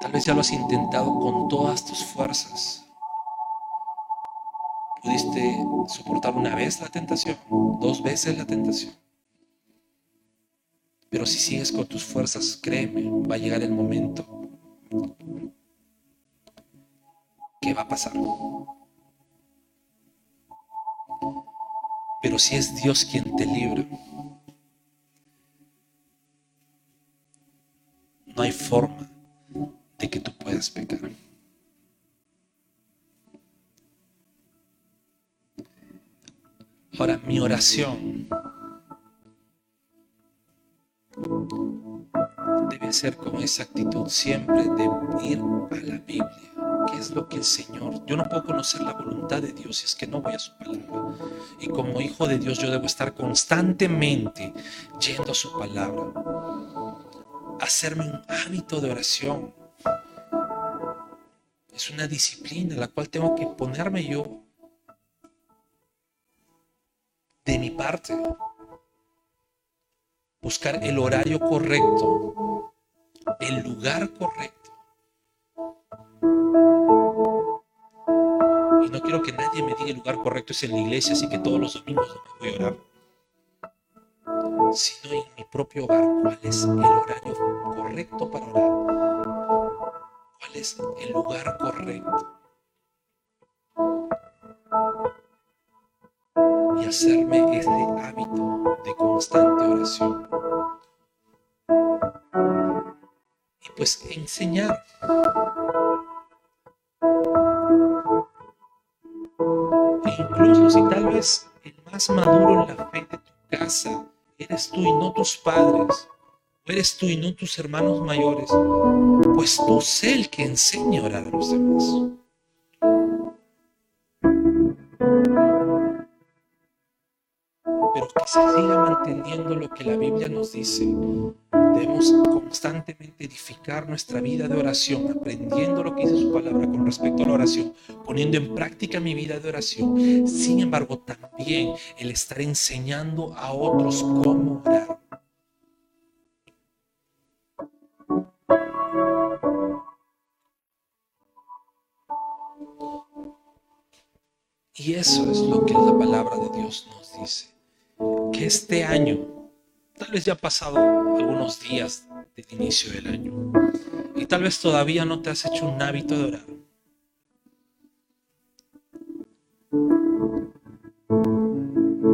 Tal vez ya lo has intentado con todas tus fuerzas. Pudiste soportar una vez la tentación, dos veces la tentación. Pero si sigues con tus fuerzas, créeme, va a llegar el momento que va a pasar. Pero si es Dios quien te libra, no hay forma de que tú puedas pecar. Ahora, mi oración debe ser con esa actitud siempre de ir a la Biblia. ¿Qué es lo que el Señor? Yo no puedo conocer la voluntad de Dios si es que no voy a su palabra. Y como hijo de Dios yo debo estar constantemente yendo a su palabra. Hacerme un hábito de oración. Es una disciplina la cual tengo que ponerme yo de mi parte. Buscar el horario correcto, el lugar correcto. Y no quiero que nadie me diga el lugar correcto es en la iglesia, así que todos los domingos no me voy a orar. Sino en mi propio hogar, cuál es el horario correcto para orar. Cuál es el lugar correcto. Y hacerme este hábito de constante oración. Y pues enseñar. Incluso si tal vez el más maduro en la fe de tu casa eres tú y no tus padres, eres tú y no tus hermanos mayores, pues tú sé el que enseña a orar a los demás. Pero que se siga manteniendo lo que la Biblia nos dice. Debemos constantemente edificar nuestra vida de oración, aprendiendo lo que dice su palabra con respecto a la oración, poniendo en práctica mi vida de oración. Sin embargo, también el estar enseñando a otros cómo orar. Y eso es lo que la palabra de Dios nos dice. Que este año, tal vez ya ha pasado algunos días del inicio del año, y tal vez todavía no te has hecho un hábito de orar.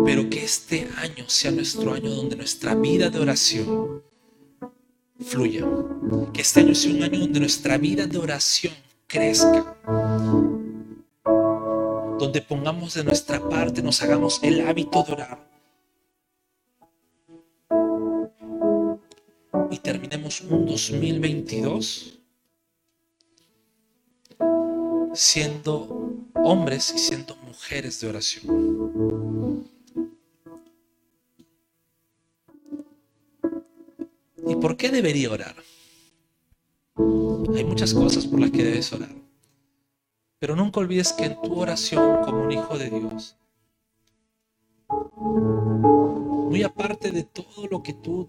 Pero que este año sea nuestro año donde nuestra vida de oración fluya. Que este año sea un año donde nuestra vida de oración crezca donde pongamos de nuestra parte, nos hagamos el hábito de orar. Y terminemos un 2022 siendo hombres y siendo mujeres de oración. ¿Y por qué debería orar? Hay muchas cosas por las que debes orar. Pero nunca olvides que en tu oración como un hijo de Dios, muy aparte de todo lo que tú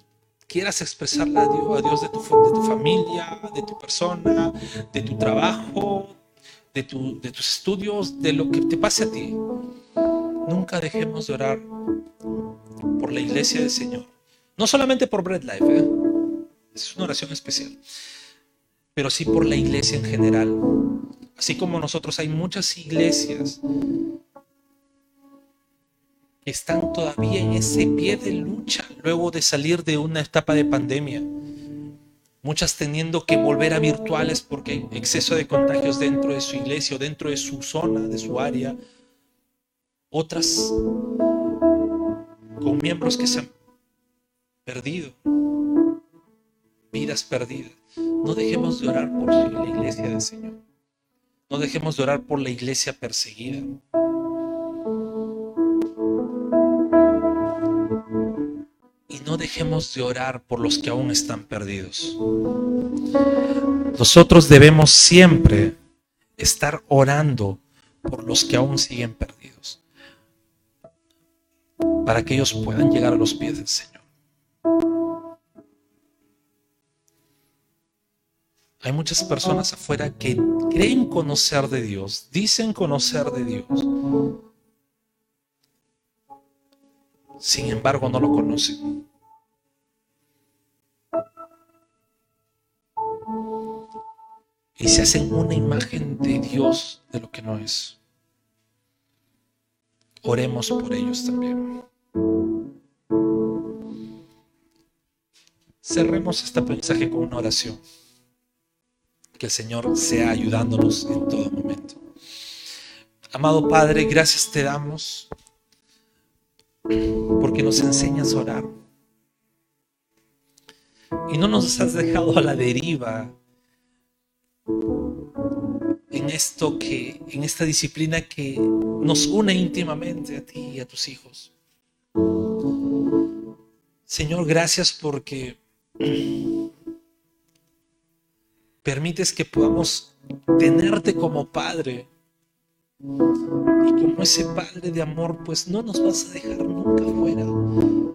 quieras expresarle a Dios, de, tu, de tu familia, de tu persona, de tu trabajo, de, tus estudios, de lo que te pase a ti, nunca dejemos de orar por la iglesia del Señor. No solamente por Bread Life, ¿eh? es una oración especial, pero sí por la iglesia en general Así como nosotros hay muchas iglesias están todavía en ese pie de lucha luego de salir de una etapa de pandemia. Muchas teniendo que volver a virtuales porque hay exceso de contagios dentro de su iglesia o dentro de su zona, de su área. Otras con miembros que se han perdido, vidas perdidas. No dejemos de orar por la iglesia del Señor. No dejemos de orar por la iglesia perseguida. No dejemos de orar por los que aún están perdidos. Nosotros debemos siempre estar orando por los que aún siguen perdidos. Para que ellos puedan llegar a los pies del Señor. Hay muchas personas afuera que creen conocer de Dios, dicen conocer de Dios. Sin embargo, no lo conocen. Y se hacen una imagen de Dios de lo que no es. Oremos por ellos también. Cerremos este mensaje con una oración. Que el Señor sea ayudándonos en todo momento. Amado Padre, gracias te damos porque nos enseñas a orar. Y no nos has dejado a la deriva en esto que, en esta disciplina que nos une íntimamente a ti y a tus hijos. Señor, gracias porque permites que podamos tenerte como Padre. Y como ese Padre de amor, pues no nos vas a dejar nunca fuera.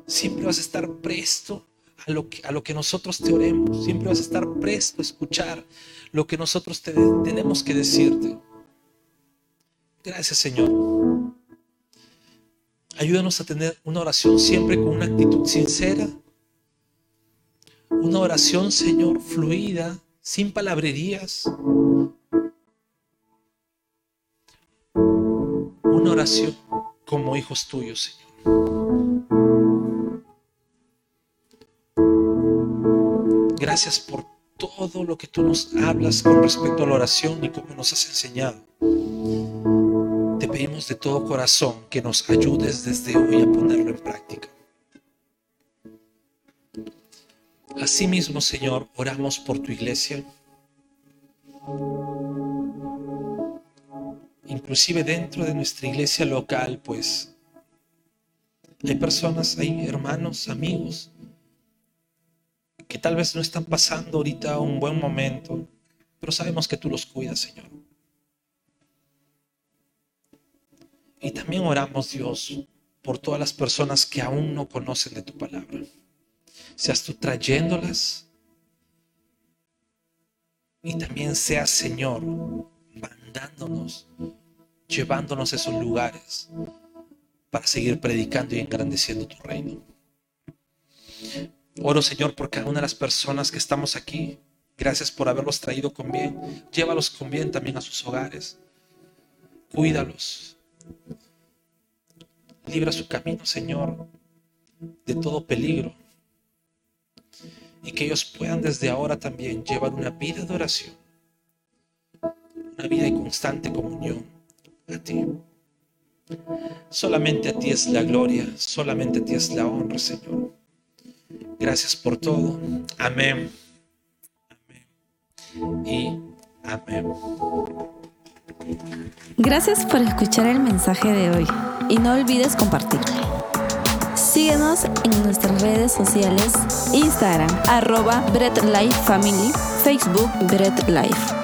Siempre vas a estar presto a lo que, a lo que nosotros te oremos. Siempre vas a estar presto a escuchar lo que nosotros tenemos que decirte. Gracias Señor. Ayúdanos a tener una oración siempre con una actitud sincera. Una oración, Señor, fluida, sin palabrerías. Una oración como hijos tuyos, Señor. Gracias por todo lo que tú nos hablas con respecto a la oración y cómo nos has enseñado. Te pedimos de todo corazón que nos ayudes desde hoy a ponerlo en práctica. Asimismo, Señor, oramos por tu iglesia. Inclusive dentro de nuestra iglesia local, pues hay personas, hay hermanos, amigos que tal vez no están pasando ahorita un buen momento, pero sabemos que tú los cuidas, Señor. Y también oramos, Dios, por todas las personas que aún no conocen de tu palabra. Seas tú trayéndolas y también seas, Señor, mandándonos, llevándonos a esos lugares para seguir predicando y engrandeciendo tu reino. Oro, Señor, por cada una de las personas que estamos aquí. Gracias por haberlos traído con bien. Llévalos con bien también a sus hogares. Cuídalos. Libra su camino, Señor, de todo peligro. Y que ellos puedan desde ahora también llevar una vida de oración. Una vida de constante comunión a ti. Solamente a ti es la gloria, solamente a ti es la honra, Señor. Gracias por todo. Amén. Amén. Y amén. Gracias por escuchar el mensaje de hoy y no olvides compartirlo. Síguenos en nuestras redes sociales, Instagram, arroba Bread Life Family, Facebook Bread Life.